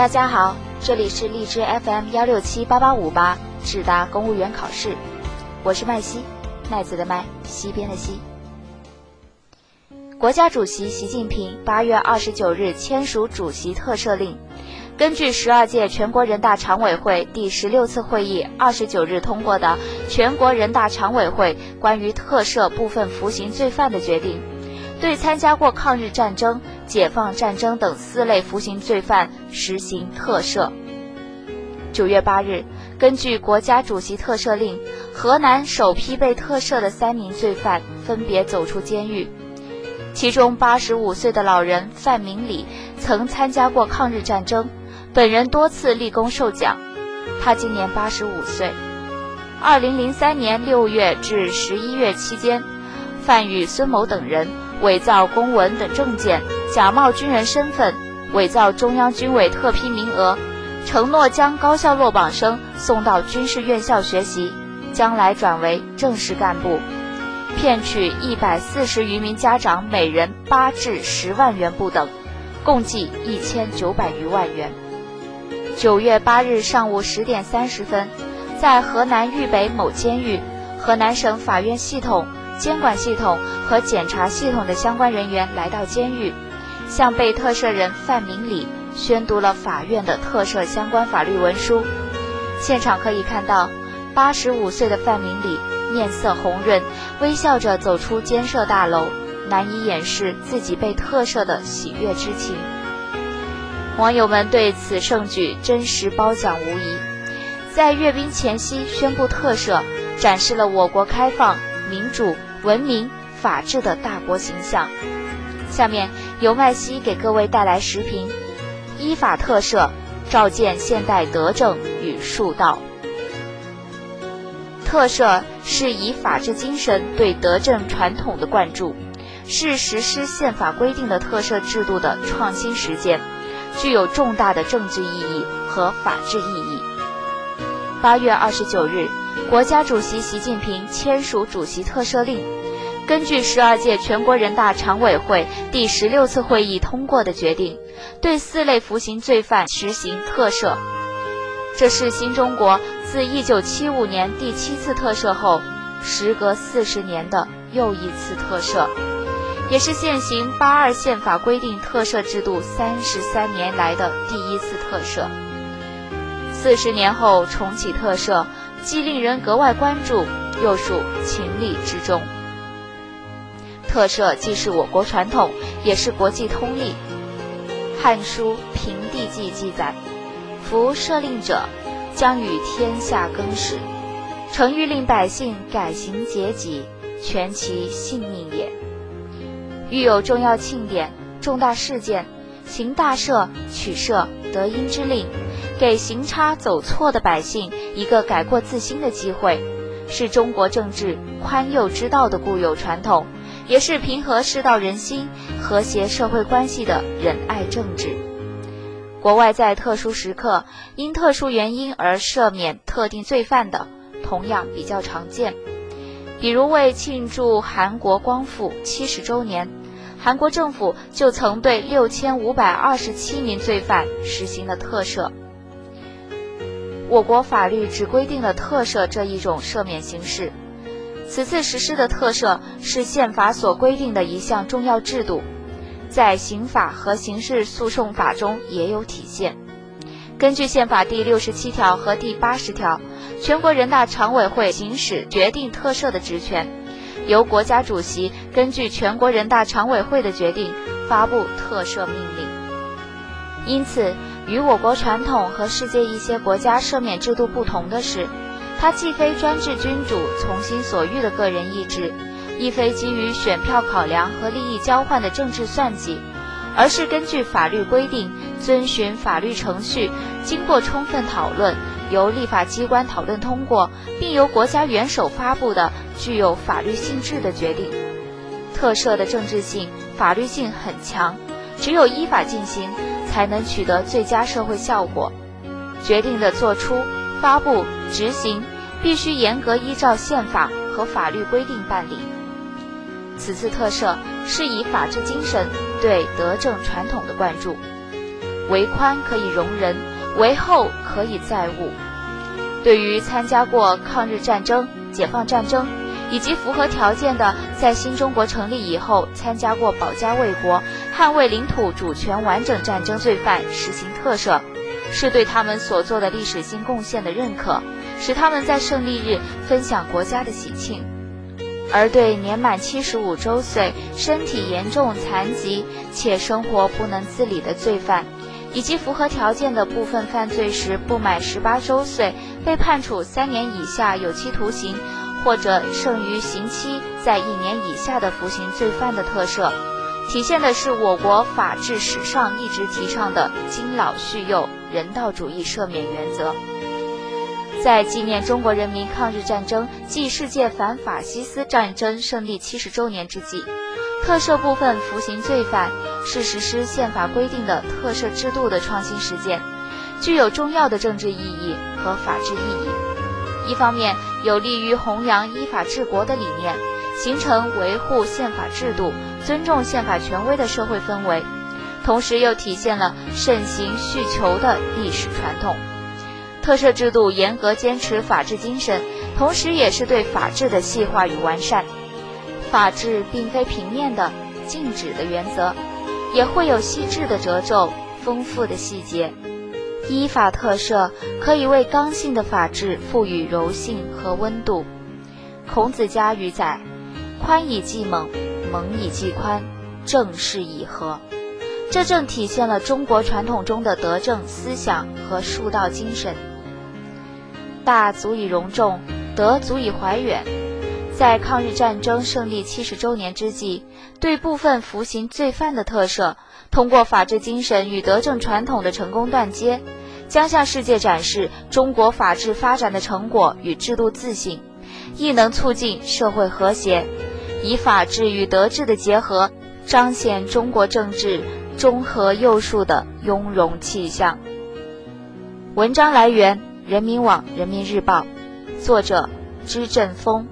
大家好，这里是荔枝 FM 幺六七八八五八智达公务员考试，我是麦西，麦子的麦，西边的西。国家主席习近平八月二十九日签署主席特赦令。根据十二届全国人大常委会第十六次会议二十九日通过的《全国人大常委会关于特赦部分服刑罪犯的决定》，对参加过抗日战争、解放战争等四类服刑罪犯实行特赦。九月八日，根据国家主席特赦令，河南首批被特赦的三名罪犯分别走出监狱。其中，八十五岁的老人范明礼曾参加过抗日战争。本人多次立功受奖，他今年八十五岁。二零零三年六月至十一月期间，范与孙某等人伪造公文等证件，假冒军人身份，伪造中央军委特批名额，承诺将高校落榜生送到军事院校学习，将来转为正式干部，骗取一百四十余名家长每人八至十万元不等，共计一千九百余万元。九月八日上午十点三十分，在河南豫北某监狱，河南省法院系统、监管系统和检察系统的相关人员来到监狱，向被特赦人范明礼宣读了法院的特赦相关法律文书。现场可以看到，八十五岁的范明礼面色红润，微笑着走出监舍大楼，难以掩饰自己被特赦的喜悦之情。网友们对此盛举真实褒奖无疑，在阅兵前夕宣布特赦，展示了我国开放、民主、文明、法治的大国形象。下面由麦西给各位带来时评：依法特赦，照见现代德政与术道。特赦是以法治精神对德政传统的灌注，是实施宪法规定的特赦制度的创新实践。具有重大的政治意义和法治意义。八月二十九日，国家主席习近平签署主席特赦令。根据十二届全国人大常委会第十六次会议通过的决定，对四类服刑罪犯实行特赦。这是新中国自一九七五年第七次特赦后，时隔四十年的又一次特赦。也是现行八二宪法规定特赦制度三十三年来的第一次特赦。四十年后重启特赦，既令人格外关注，又属情理之中。特赦既是我国传统，也是国际通例。《汉书·平地记》记载：“夫赦令者，将与天下更始，诚欲令百姓改行节己，全其性命也。”遇有重要庆典、重大事件，行大赦、取赦、得因之令，给行差走错的百姓一个改过自新的机会，是中国政治宽宥之道的固有传统，也是平和世道人心、和谐社会关系的仁爱政治。国外在特殊时刻因特殊原因而赦免特定罪犯的，同样比较常见，比如为庆祝韩国光复七十周年。韩国政府就曾对六千五百二十七名罪犯实行了特赦。我国法律只规定了特赦这一种赦免形式，此次实施的特赦是宪法所规定的一项重要制度，在刑法和刑事诉讼法中也有体现。根据宪法第六十七条和第八十条，全国人大常委会行使决定特赦的职权。由国家主席根据全国人大常委会的决定发布特赦命令。因此，与我国传统和世界一些国家赦免制度不同的是，它既非专制君主从心所欲的个人意志，亦非基于选票考量和利益交换的政治算计，而是根据法律规定，遵循法律程序，经过充分讨论。由立法机关讨论通过，并由国家元首发布的具有法律性质的决定，特赦的政治性、法律性很强，只有依法进行，才能取得最佳社会效果。决定的作出、发布、执行，必须严格依照宪法和法律规定办理。此次特赦是以法治精神对德政传统的灌注。为宽可以容人，为厚可以载物。对于参加过抗日战争、解放战争，以及符合条件的在新中国成立以后参加过保家卫国、捍卫领土主权完整战争罪犯实行特赦，是对他们所做的历史性贡献的认可，使他们在胜利日分享国家的喜庆。而对年满七十五周岁、身体严重残疾且生活不能自理的罪犯，以及符合条件的部分犯罪时不满十八周岁被判处三年以下有期徒刑，或者剩余刑期在一年以下的服刑罪犯的特赦，体现的是我国法治史上一直提倡的敬老恤幼、人道主义赦免原则。在纪念中国人民抗日战争暨世界反法西斯战争胜利七十周年之际，特赦部分服刑罪犯是实施宪法规定的特赦制度的创新实践，具有重要的政治意义和法治意义。一方面，有利于弘扬依法治国的理念，形成维护宪法制度、尊重宪法权威的社会氛围；同时又体现了慎行恤求的历史传统。特赦制度严格坚持法治精神，同时也是对法治的细化与完善。法治并非平面的、静止的原则，也会有细致的褶皱、丰富的细节。依法特赦可以为刚性的法治赋予柔性和温度。孔子家语载：“宽以济猛，猛以济宽，正是以和。”这正体现了中国传统中的德政思想和术道精神。大足以容众，德足以怀远。在抗日战争胜利七十周年之际，对部分服刑罪犯的特赦，通过法治精神与德政传统的成功断接，将向世界展示中国法治发展的成果与制度自信，亦能促进社会和谐，以法治与德治的结合，彰显中国政治中和幼树的雍容气象。文章来源。人民网、人民日报，作者：支振峰。